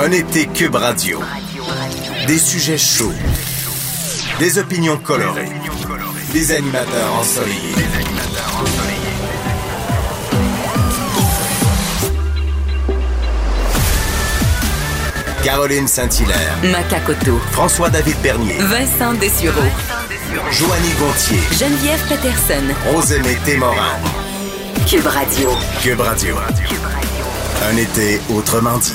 Un été Cube Radio. Des sujets chauds. Des opinions colorées. Des animateurs ensoleillés. Caroline Saint-Hilaire. Macacoto. François-David Bernier. Vincent Dessureau. Joanny Gontier. Geneviève Peterson. Rosemée Témorin. Cube Radio. Cube Radio. Un été autrement dit.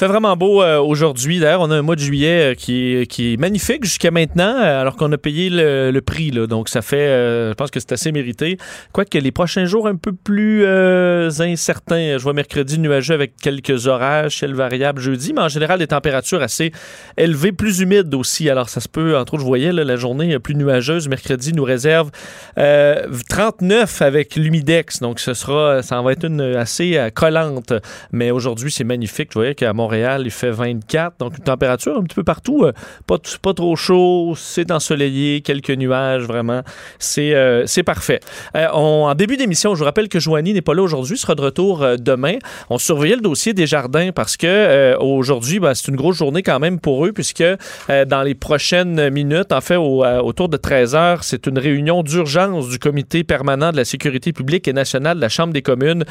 Fait vraiment beau euh, aujourd'hui. D'ailleurs, on a un mois de juillet euh, qui, est, qui est magnifique jusqu'à maintenant, euh, alors qu'on a payé le, le prix. Là. Donc, ça fait, je pense que c'est assez mérité. Quoique les prochains jours un peu plus incertains. Je vois mercredi nuageux avec quelques orages, ciel variable jeudi, mais en général, des températures assez élevées, plus humides aussi. Alors, ça se peut, entre autres, je voyais là, la journée plus nuageuse. Mercredi nous réserve euh, 39 avec l'humidex. Donc, ce sera, ça en va être une assez collante. Mais aujourd'hui, c'est magnifique. Je voyais qu'à Montréal, il fait 24. Donc, une température un petit peu partout. euh, pas, pas trop chaud. C'est ensoleillé. Quelques nuages, vraiment. C'est euh, parfait. Euh, en début d'émission, je vous rappelle que Joanie n'est pas là aujourd'hui. sera de retour demain. On surveillait le dossier des jardins parce que aujourd'hui, ben, c'est une grosse journée quand même pour eux puisque dans les prochaines minutes, en fait, au- autour de 13 heures, c'est une réunion d'urgence du comité permanent de la sécurité publique et nationale de la Chambre des communes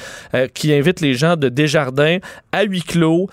qui invite les gens de Desjardins à huis clos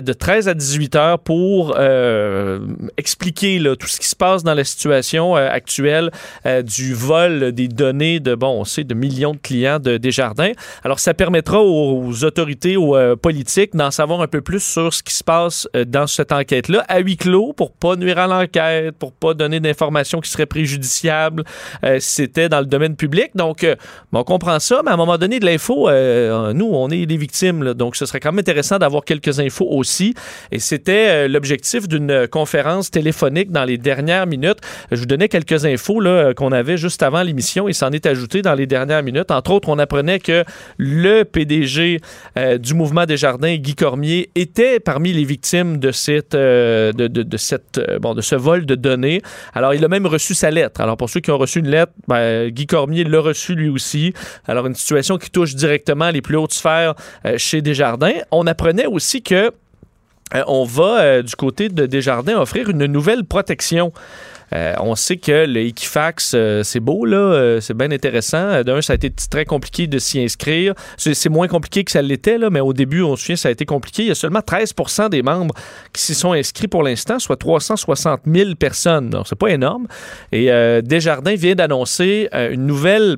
de 13 à 18 heures pour euh, expliquer tout ce qui se passe dans la situation euh, actuelle euh, du vol des données de, bon, on sait, de millions de clients de Desjardins. Alors, ça permettra aux, autorités, aux euh, politiques d'en savoir un peu plus sur ce qui se passe euh, dans cette enquête-là à huis clos pour pas nuire à l'enquête, pour pas donner d'informations qui seraient préjudiciables euh, si c'était dans le domaine public. Donc, euh, bon, on comprend ça, mais à un moment donné, de l'info, euh, nous, on est les victimes. donc, ce serait quand même intéressant d'avoir quelques infos aussi. Et c'était euh, l'objectif d'une conférence téléphonique dans les dernières minutes. Je vous donnais quelques infos euh, qu'on avait juste avant l'émission et s'en est ajouté dans les dernières minutes. Entre autres, on apprenait que le PDG euh, du mouvement des jardins, Guy Cormier, était parmi les victimes de, cette, de, de- de cette, bon, de ce vol de données. Alors, il a même reçu sa lettre. Alors, pour ceux qui ont reçu une lettre, ben, Guy Cormier l'a reçu lui aussi. Alors, une situation qui touche directement les plus hautes sphères chez Desjardins. On apprenait aussi que on va, euh, du côté de Desjardins, offrir une nouvelle protection. Euh, on sait que le Equifax, euh, c'est beau, là, euh, c'est bien intéressant. Euh, D'un, ça a été très compliqué de s'y inscrire. C'est moins compliqué que ça l'était, mais au début, on se souvient, ça a été compliqué. Il y a seulement 13% des membres qui s'y sont inscrits pour l'instant, soit 360 000 personnes. Donc, c'est pas énorme. Et euh, Desjardins vient d'annoncer euh, une nouvelle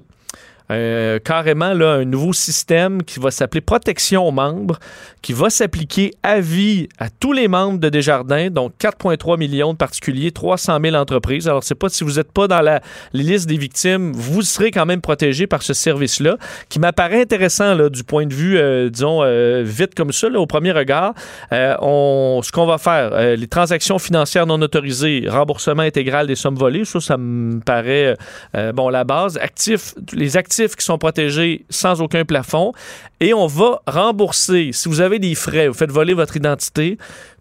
euh, carrément là, un nouveau système qui va s'appeler protection aux membres, qui va s'appliquer à vie à tous les membres de Desjardins, donc 4,3 millions de particuliers, 300 000 entreprises. Alors, c'est pas si vous n'êtes pas dans la les listes des victimes, vous serez quand même protégé par ce service-là, qui m'apparaît intéressant là, du point de vue, euh, disons, euh, vite comme ça, là, au premier regard. On, ce qu'on va faire, les transactions financières non autorisées, remboursement intégral des sommes volées, ça, ça me paraît, bon, la base. Actifs, les actifs qui sont protégés sans aucun plafond. Et on va rembourser, si vous avez des frais, vous faites voler votre identité,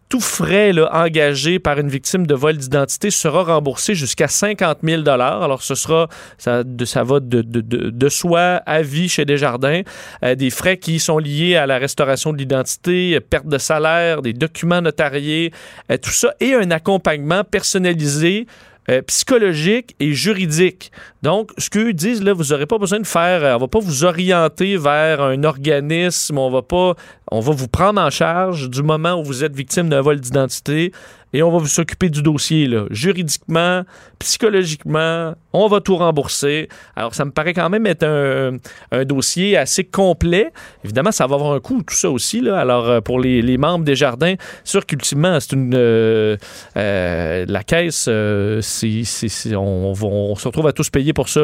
tout frais engagé par une victime de vol d'identité sera remboursé jusqu'à 50 000 Alors, ce sera, ça, va de, de, de, de soi à vie chez Desjardins. Euh, des frais qui sont liés à la restauration de l'identité, euh, perte de salaire, des documents notariés, euh, tout ça, et un accompagnement personnalisé euh, psychologique et juridique. Donc, ce qu'eux disent, là, vous n'aurez pas besoin de faire, euh, on va pas vous orienter vers un organisme, on va pas, on va vous prendre en charge du moment où vous êtes victime d'un vol d'identité et on va vous s'occuper du dossier, là, juridiquement, psychologiquement, on va tout rembourser. Alors, ça me paraît quand même être un, dossier assez complet. Évidemment, ça va avoir un coût, tout ça aussi. Là. Alors, euh, pour les, membres des jardins, sûr qu'ultimement, c'est une. euh, euh, la caisse, on, se retrouve à tous payer pour ça,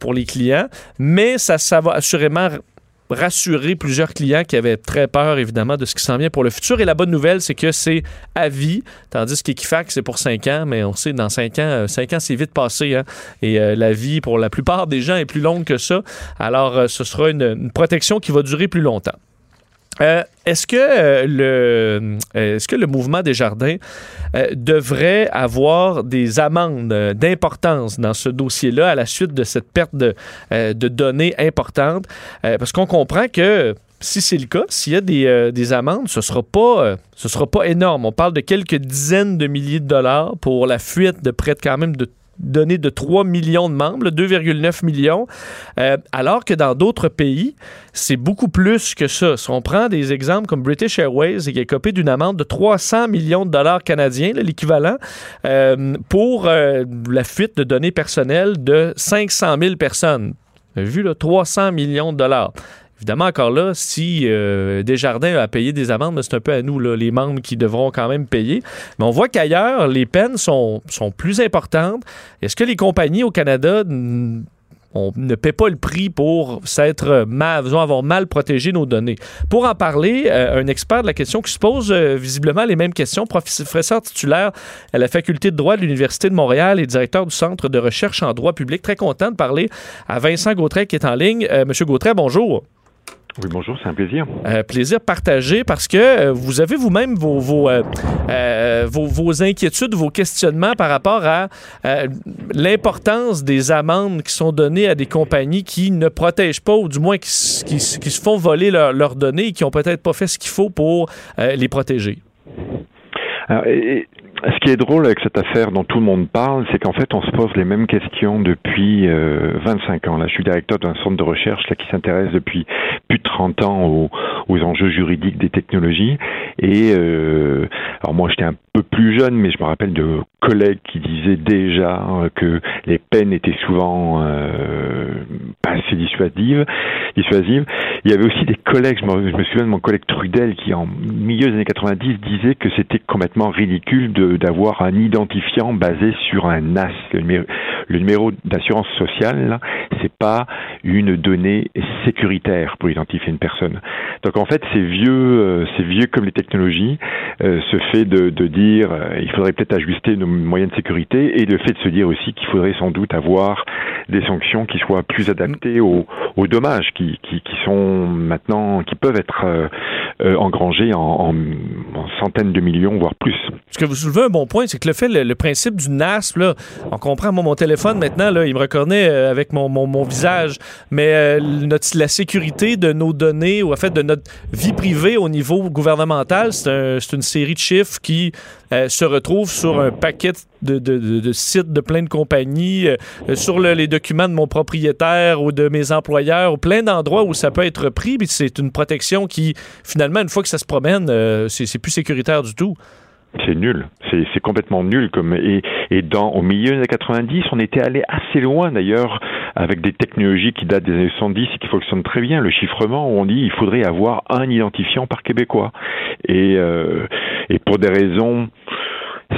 pour les clients. Mais ça va assurément rassurer plusieurs clients qui avaient très peur, évidemment, de ce qui s'en vient pour le futur. Et la bonne nouvelle, c'est que c'est à vie, tandis qu'Equifax, c'est pour 5 ans, mais on sait, dans 5 ans, 5 ans, c'est vite passé. hein. Et euh, la vie, pour la plupart des gens, est plus longue que ça. Alors, euh, ce sera une protection qui va durer plus longtemps. Euh, est-ce que euh, le est-ce que le mouvement des jardins euh, devrait avoir des amendes d'importance dans ce dossier-là à la suite de cette perte de, données importantes? Parce qu'on comprend que si c'est le cas, s'il y a des, des, amendes, ce ce sera pas énorme. On parle de quelques dizaines de milliers de dollars pour la fuite de près de quand même de donné de 3 millions de membres, 2,9 millions, euh, alors que dans d'autres pays, c'est beaucoup plus que ça. Si on prend des exemples comme British Airways, qui est copé d'une amende de 300 millions de dollars canadiens, l'équivalent, euh, pour euh, la fuite de données personnelles de 500 000 personnes. Vu, là, 300 millions de dollars. Évidemment, encore là, si euh, Desjardins a payé des amendes, c'est un peu à nous, les membres, qui devront quand même payer. Mais on voit qu'ailleurs, les peines sont, sont plus importantes. Est-ce que les compagnies au Canada ne paie pas le prix pour s'être mal, avoir mal protégé nos données? Pour en parler, euh, un expert de la question qui se pose euh, visiblement les mêmes questions, professeur titulaire à la faculté de droit de l'Université de Montréal et directeur du Centre de recherche en droit public. Très content de parler à Vincent Gautret qui est en ligne. Monsieur Gautret, bonjour. Oui, bonjour, c'est un plaisir. Euh, plaisir partagé parce que euh, vous avez vous-même euh, vos, vos, inquiétudes, vos questionnements par rapport à l'importance des amendes qui sont données à des compagnies qui ne protègent pas ou du moins qui, se font voler leurs données et qui n'ont peut-être pas fait ce qu'il faut pour les protéger. Alors, ce qui est drôle avec cette affaire dont tout le monde parle, c'est qu'en fait, on se pose les mêmes questions depuis 25 ans. Là, je suis directeur d'un centre de recherche là, qui s'intéresse depuis plus de 30 ans aux, enjeux juridiques des technologies. Et euh, alors moi, j'étais un peu plus jeune, mais je me rappelle de collègues qui disaient déjà que les peines étaient souvent euh, pas assez dissuasives, dissuasives. Il y avait aussi des collègues, je me, souviens de mon collègue Trudel, qui en milieu des années 90 disait que c'était complètement ridicule d'avoir un identifiant basé sur un NAS. Le numéro, d'assurance sociale, c'est pas une donnée sécuritaire pour identifier une personne. Donc en fait, c'est vieux, euh, c'est vieux comme les technologies, euh, ce fait de, de dire euh, il faudrait peut-être ajuster nos moyens de sécurité et le fait de se dire aussi qu'il faudrait sans doute avoir des sanctions qui soient plus adaptées aux, aux dommages qui, qui, qui, sont maintenant, qui peuvent être engrangés en, en, en, centaines de millions, voire plus. Ce que vous soulevez un bon point, c'est que le fait, le, principe du NAS, là, on comprend, moi, mon téléphone maintenant, là, il me reconnaît avec mon, mon, visage, mais notre, la sécurité de nos données ou en fait de notre vie privée au niveau gouvernemental, c'est un, une série de chiffres qui euh, se retrouvent sur un paquet de, de, sites de plein de compagnies, euh, sur le, les documents de mon propriétaire ou de mes employeurs, ou plein d'endroits où ça peut être pris. Puis c'est une protection qui, finalement, une fois que ça se promène, euh, c'est plus sécuritaire du tout. C'est nul, c'est complètement nul. Comme et, et dans au milieu des années 90, on était allé assez loin d'ailleurs avec des technologies qui datent des années 70 et qui fonctionnent très bien. Le chiffrement, on dit il faudrait avoir un identifiant par québécois. Et, euh, et pour des raisons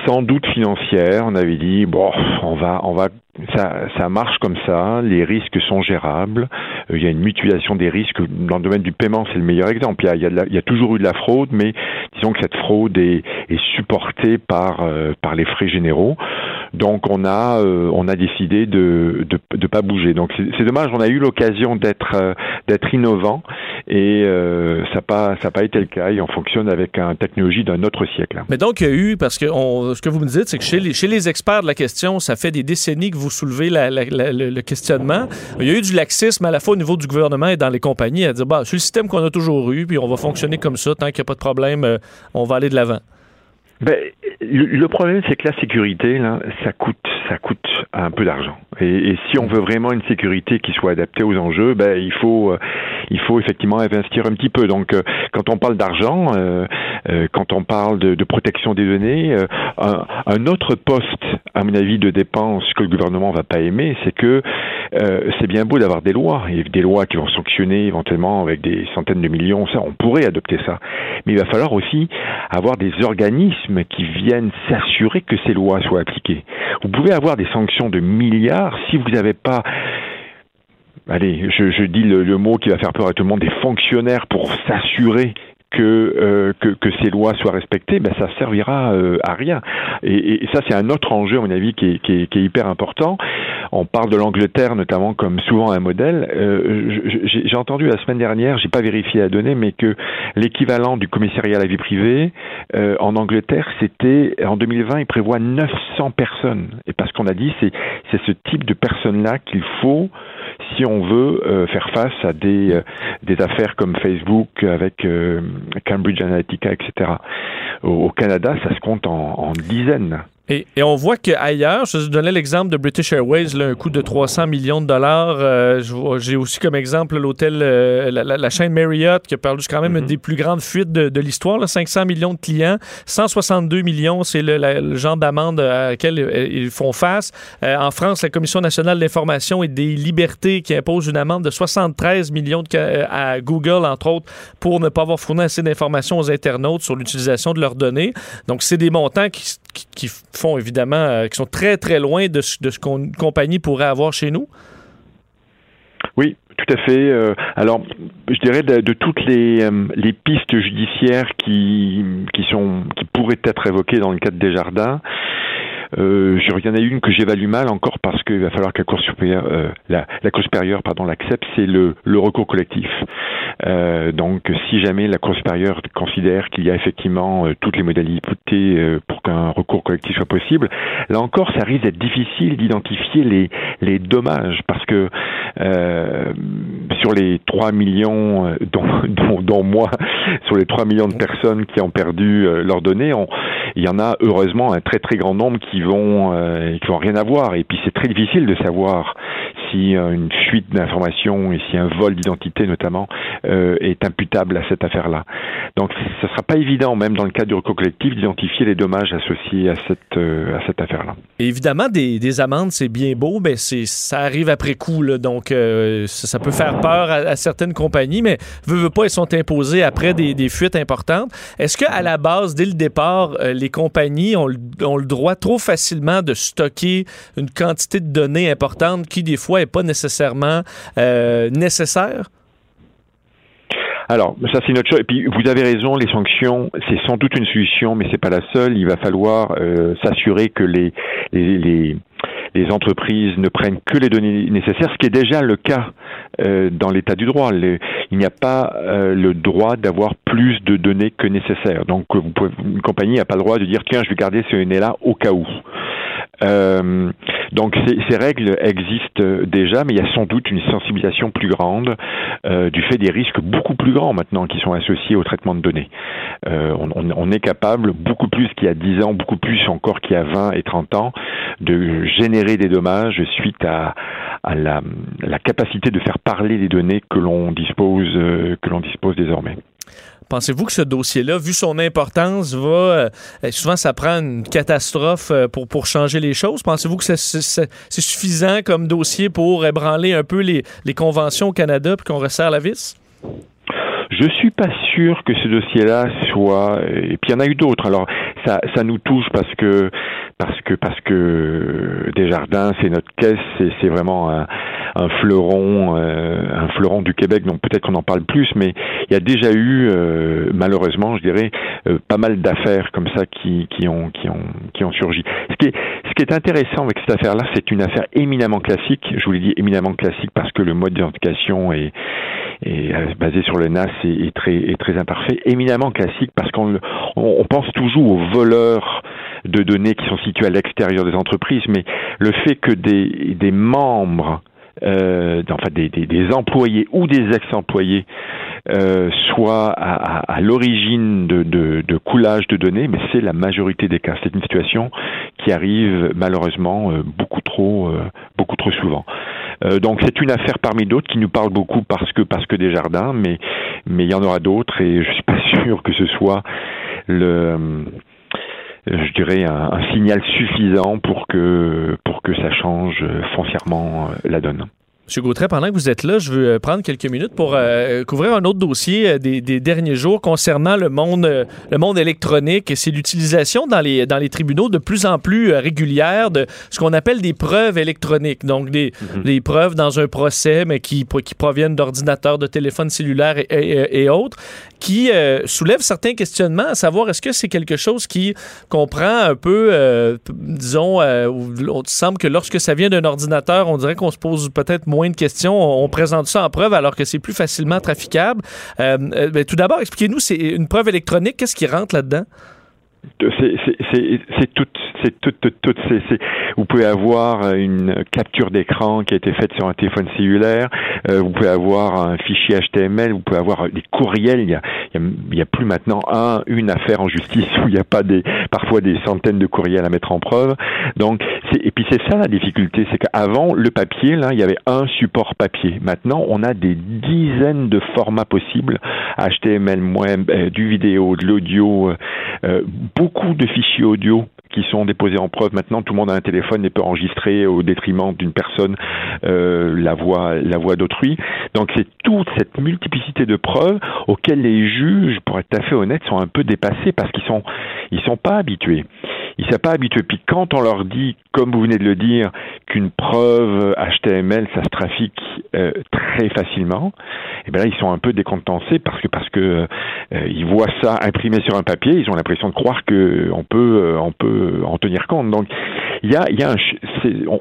sans doute financières, on avait dit bon, on va on va ça, ça marche comme ça, les risques sont gérables, euh, il y a une mutualisation des risques. Dans le domaine du paiement, c'est le meilleur exemple. Il y, a, toujours eu de la fraude, mais disons que cette fraude est, est supportée par, euh, par les frais généraux. Donc on a, euh, on a décidé de de, pas bouger. Donc c'est dommage, on a eu l'occasion d'être euh, d'être innovant et euh, ça pas, ça pas été le cas. Et on fonctionne avec une technologie d'un autre siècle. Mais donc il y a eu, parce que ce que vous me dites, c'est que chez les, chez les experts de la question, ça fait des décennies que vous soulevez le questionnement. Il y a eu du laxisme à la fois au niveau du gouvernement et dans les compagnies à dire, bah, c'est le système qu'on a toujours eu, puis on va fonctionner comme ça, tant qu'il n'y a pas de problème, euh, on va aller de l'avant. Ben, le, problème, c'est que la sécurité, là, ça coûte, ça coûte un peu d'argent. Et, et, si on veut vraiment une sécurité qui soit adaptée aux enjeux, ben, il faut, euh, il faut effectivement investir un petit peu. Donc, euh, quand on parle d'argent, euh, euh quand on parle de, de protection des données, euh, un, un, autre poste, à mon avis, de dépense que le gouvernement va pas aimer, c'est que c'est bien beau d'avoir des lois, et des lois qui vont sanctionner éventuellement avec des centaines de millions, ça, on pourrait adopter ça. Mais il va falloir aussi avoir des organismes qui viennent s'assurer que ces lois soient appliquées. Vous pouvez avoir des sanctions de milliards si vous n'avez pas allez, je, dis le, mot qui va faire peur à tout le monde, des fonctionnaires pour s'assurer que, euh, que, que, ces lois soient respectées, ben ça servira euh, à rien. Et, et ça, c'est un autre enjeu, à mon avis, qui est, qui est, qui est hyper important. on parle de l'Angleterre notamment comme souvent un modèle. Euh, j'ai entendu la semaine dernière, j'ai pas vérifié la donnée, mais que l'équivalent du commissariat à la vie privée euh, en Angleterre, c'était en 2020, il prévoit 900 personnes. Et parce qu'on a dit, c'est c'est ce type de personnes-là qu'il faut si on veut euh, faire face à des, euh, des affaires comme Facebook avec euh, Cambridge Analytica, etc. Au, Canada, ça se compte en dizaines. Et, et, on voit qu'ailleurs, je donnais l'exemple de British Airways, là, un coût de 300 millions de dollars. Euh, J'ai aussi comme exemple l'hôtel, euh, la, la, la, chaîne Marriott, qui a perdu quand même mm -hmm. une des plus grandes fuites de, de l'histoire. 500 millions de clients, 162 millions, c'est le, le, genre d'amende à laquelle ils font face. Euh, en France, la Commission nationale de l'information et des libertés qui impose une amende de 73 millions de, à Google, entre autres, pour ne pas avoir fourni assez d'informations aux internautes sur l'utilisation de leurs données. Donc, c'est des montants qui, qui, font évidemment, euh, qui sont très très loin de ce, de ce qu'une compagnie pourrait avoir chez nous? Oui, tout à fait. Euh, alors, je dirais de, de toutes les, euh, les, pistes judiciaires qui, qui, sont, qui pourraient être évoquées dans le cadre des jardins, euh, il y en une que j'évalue mal encore parce qu'il va falloir que la Cour supérieure, euh, la, la, Cour supérieure, pardon, l'accepte, c'est le, le, recours collectif. Euh, donc, si jamais la Cour supérieure considère qu'il y a effectivement euh, toutes les modalités euh, pour qu'un recours collectif soit possible, là encore, ça risque d'être difficile d'identifier les, les dommages parce que euh, sur les 3 millions, dont, dont, dont, moi, sur les 3 millions de personnes qui ont perdu leurs données, on, il y en a heureusement un très très grand nombre qui vont euh, qui vont rien avoir et puis c'est très difficile de savoir si euh, une fuite d'informations et si un vol d'identité notamment euh, est imputable à cette affaire-là. Donc ce sera pas évident même dans le cadre du recours collectif d'identifier les dommages associés à cette euh, à cette affaire-là. Évidemment des, des amendes c'est bien beau mais c'est ça arrive après coup là, donc ça, peut faire peur à, à, certaines compagnies mais veut veut pas elles sont imposées après des, des fuites importantes. Est-ce que à la base dès le départ les compagnies ont, ont le droit trop facilement de stocker une quantité de données importantes qui des fois n'est pas nécessairement euh, nécessaire? Alors, ça c'est une autre chose. Et puis, vous avez raison, les sanctions, c'est sans doute une solution, mais c'est pas la seule. Il va falloir euh, s'assurer que les les entreprises ne prennent que les données nécessaires, ce qui est déjà le cas euh, dans l'état du droit. Il n'y a pas euh, le droit d'avoir plus de données que nécessaire. Donc, vous pouvez, une compagnie n'a pas le droit de dire tiens, je vais garder ces données-là au cas où. Euh, donc ces, ces, règles existent déjà, mais il y a sans doute une sensibilisation plus grande euh, du fait des risques beaucoup plus grands maintenant qui sont associés au traitement de données. Euh, on, est capable, beaucoup plus qu'il y a 10 ans, beaucoup plus encore qu'il y a 20 et 30 ans, de générer des dommages suite à, à la, la, capacité de faire parler les données que l'on dispose, euh, que l'on dispose désormais. Pensez-vous que ce dossier-là, vu son importance, va euh, souvent ça prend une catastrophe euh, pour, pour changer les choses? Pensez-vous que c'est suffisant comme dossier pour ébranler un peu les, les conventions au Canada puis qu'on resserre la vis? Je suis pas sûr que ce dossier-là soit. Et puis il y en a eu d'autres. Alors ça, ça nous touche parce que parce que parce que Desjardins, c'est notre caisse, c'est vraiment un fleuron, euh, un fleuron du Québec. Donc peut-être qu'on en parle plus, mais il y a déjà eu euh, malheureusement, je dirais, euh, pas mal d'affaires comme ça qui, qui ont qui ont qui ont surgi. Ce qui est ce qui est intéressant avec cette affaire-là, c'est une affaire éminemment classique. Je vous l'ai dit éminemment classique parce que le mode d'identification est basé sur le NAS est, est, très, très imparfait, éminemment classique parce qu'on on, on pense toujours aux voleurs de données qui sont situés à l'extérieur des entreprises, mais le fait que des, des membres euh, enfin des, des, des, employés ou des ex-employés euh, soient à, à, à l'origine de, de, de, coulage de données, mais c'est la majorité des cas. C'est une situation qui arrive malheureusement euh, beaucoup trop, euh, beaucoup trop souvent. Euh, donc c'est une affaire parmi d'autres qui nous parle beaucoup parce que parce que des jardins, mais mais il y en aura d'autres et je suis pas sûr que ce soit le je dirais un, signal suffisant pour que pour que ça change foncièrement la donne. M. Gautret, pendant que vous êtes là, je veux euh, prendre quelques minutes pour euh, couvrir un autre dossier euh, des, des, derniers jours concernant le monde, le monde électronique. C'est l'utilisation dans les, dans les tribunaux de plus en plus régulière de ce qu'on appelle des preuves électroniques. Donc, des, mhm. des preuves dans un procès, mais qui, qui proviennent d'ordinateurs, de téléphones cellulaires et, et, et autres, qui soulèvent certains questionnements, à savoir est-ce que c'est quelque chose qui comprend un peu, disons, on semble que lorsque ça vient d'un ordinateur, on dirait qu'on se pose peut-être moins de questions. On, présente ça en preuve alors que c'est plus facilement traficable. Euh, euh, ben, tout d'abord, expliquez-nous, c'est une preuve électronique, qu'est-ce qui rentre là-dedans? C'est tout, c'est tout, tout, tout. vous pouvez avoir une capture d'écran qui a été faite sur un téléphone cellulaire. Euh, vous pouvez avoir un fichier HTML. Vous pouvez avoir des courriels. Il y a, a, plus maintenant un, une affaire en justice où il n'y a pas des, parfois des centaines de courriels à mettre en preuve. Donc, et puis c'est ça la difficulté, c'est qu'avant le papier, là, il y avait un support papier. Maintenant, on a des dizaines de formats possibles HTML, euh, du vidéo, de l'audio. Euh, euh beaucoup de fichiers audio qui sont déposés en preuve. Maintenant, tout le monde a un téléphone et peut enregistrer au détriment d'une personne euh, la voix, d'autrui. Donc, c'est toute cette multiplicité de preuves auxquelles les juges, pour être tout à fait honnête, sont un peu dépassés parce qu'ils sont, sont pas habitués. Ils sont pas habitués. Puis quand on leur dit, comme vous venez de le dire, qu'une preuve HTML, ça se trafique euh, très facilement, et eh bien là, ils sont un peu décontenancés parce que parce que euh, ils voient ça imprimé sur un papier, ils ont l'impression de croire que on peut euh, on peut en tenir compte. Donc il y a y a un,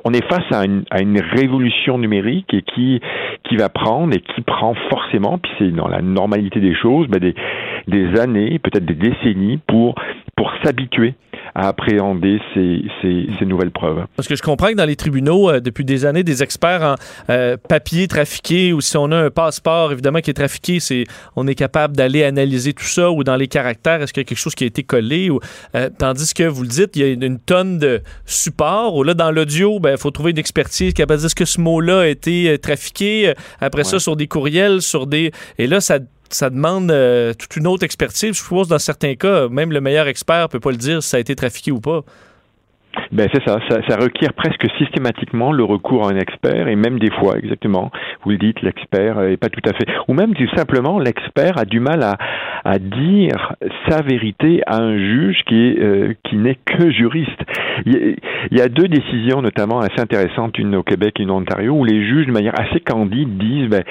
on est face à une, à une révolution numérique et qui qui va prendre et qui prend forcément, puis c'est dans la normalité des choses, ben des des années, peut-être des décennies pour pour s'habituer à appréhender ces, ces, nouvelles preuves. Parce que je comprends que dans les tribunaux, euh, depuis des années, des experts en euh, papier trafiqué, ou si on a un passeport, évidemment, qui est trafiqué, c'est, on est capable d'aller analyser tout ça, ou dans les caractères, est-ce qu'il y a quelque chose qui a été collé, ou, euh, tandis que, vous le dites, il y a une, tonne de supports, ou là, dans l'audio, il ben, faut trouver une expertise qui va dire que ce mot-là a été trafiqué, après ça, sur des courriels, sur des... Et là, ça ça demande euh, toute une autre expertise. Je suppose dans certains cas, même le meilleur expert peut pas le dire si ça a été trafiqué ou pas. Ben c'est ça, ça, requiert presque systématiquement le recours à un expert et même des fois, exactement, vous le dites, l'expert est pas tout à fait, ou même tout simplement l'expert a du mal à, à dire sa vérité à un juge qui euh, qui n'est que juriste. Il y, a, deux décisions notamment assez intéressantes, une au Québec et une en Ontario, où les juges de manière assez candide disent ben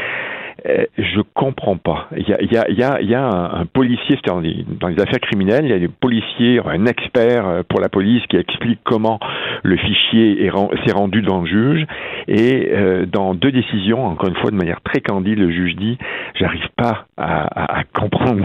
je comprends pas. Il y a, il y a, il y a, a un, policier dans les, dans les, affaires criminelles, il y a des policiers, un expert euh, pour la police qui explique comment le fichier s'est rendu devant le juge. Et euh, dans deux décisions, encore une fois de manière très candide, le juge dit j'arrive pas à, à, comprendre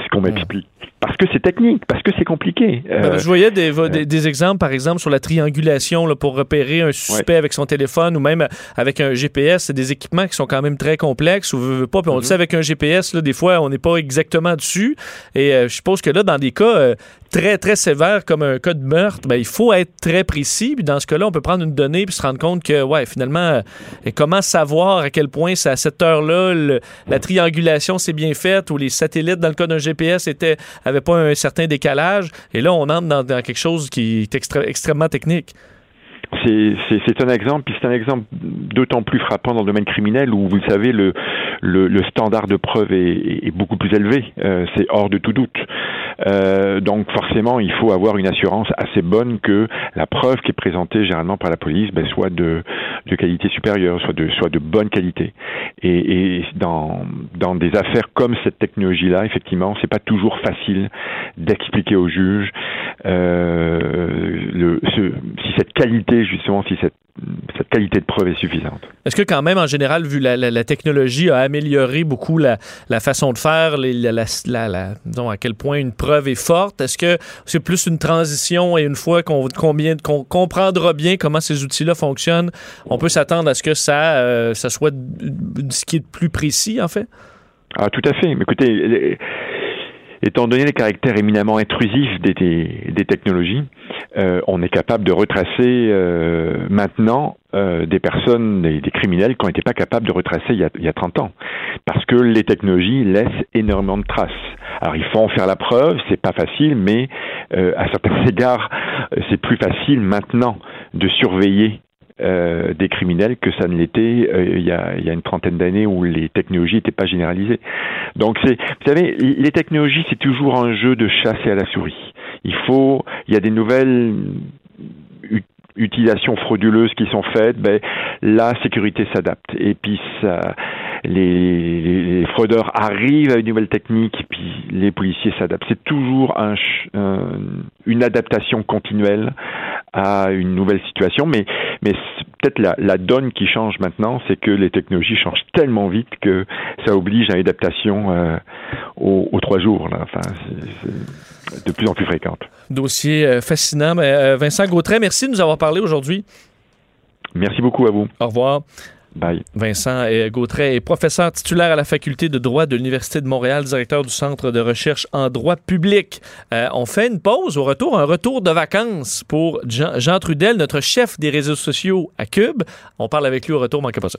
ce qu'on m'explique. Parce que c'est technique, parce que c'est compliqué. Ben, je voyais des, des, des, exemples, par exemple, sur la triangulation là, pour repérer un suspect avec son téléphone ou même avec un GPS. C'est des équipements qui sont quand même très complexes ou pas. Puis on le mhm. sait avec un GPS, là, des fois, on n'est pas exactement dessus. Et euh, je suppose que là, dans des cas euh, très, très sévères comme un cas de meurtre, ben, il faut être très précis. Dans ce cas-là, on peut prendre une donnée puis se rendre compte que, ouais, finalement, euh, comment savoir à quel point c'est à cette heure-là, la triangulation s'est bien faite ou les satellites, dans le cas d'un GPS, n'avaient pas un certain décalage. Et là, on entre dans, quelque chose qui est extrêmement technique c'est un exemple, puis c'est un exemple d'autant plus frappant dans le domaine criminel où, vous le savez, le, le, standard de preuve est, beaucoup plus élevé. Euh, c'est hors de tout doute. Euh, donc forcément, il faut avoir une assurance assez bonne que la preuve qui est présentée généralement par la police ben, soit de, qualité supérieure, soit de, soit de bonne qualité. Et, dans, dans des affaires comme cette technologie-là, effectivement, c'est pas toujours facile d'expliquer au juge le, ce, si cette qualité, justement, si cette cette qualité de preuve est suffisante. Est-ce que quand même, en général, vu la, la, technologie a amélioré beaucoup la, la façon de faire, les, la, disons à quel point une preuve est forte, est-ce que c'est plus une transition et une fois qu'on comprendra bien comment ces outils-là fonctionnent, on peut s'attendre à ce que ça, euh, ça soit ce qui est plus précis, en fait? Ah, tout à fait. Écoutez, étant donné les caractères éminemment intrusifs des, des, technologies, euh, on est capable de retracer euh, maintenant euh, des personnes, des, des, criminels qui n'étaient pas capables de retracer il y, a, il y, a, 30 ans. Parce que les technologies laissent énormément de traces. Alors il faut en faire la preuve, c'est pas facile, mais à certains égards, c'est plus facile maintenant de surveiller euh, des criminels que ça ne l'était euh, il, il y a une trentaine d'années où les technologies n'étaient pas généralisées. Donc c'est, vous savez, les technologies c'est toujours un jeu de chasse et à la souris. Il faut, il y a des nouvelles utilisations frauduleuses qui sont faites, ben, la sécurité s'adapte. Et puis les, fraudeurs arrivent à une nouvelle technique, puis les policiers s'adaptent. C'est toujours un, une adaptation continuelle à une nouvelle situation, mais, peut-être la, donne qui change maintenant, c'est que les technologies changent tellement vite que ça oblige à une adaptation euh, aux, trois jours. Enfin, de plus en plus fréquente. Dossier euh, fascinant. Mais, euh, Vincent Gautret, merci de nous avoir parlé aujourd'hui. Merci beaucoup à vous. Au revoir. Bye. Vincent Gautret est professeur titulaire à la faculté de droit de l'Université de Montréal, directeur du Centre de recherche en droit public. Euh, on fait une pause au retour, un retour de vacances pour Jean, Jean Trudel, notre chef des réseaux sociaux à Cube. On parle avec lui au retour, manquez pas ça.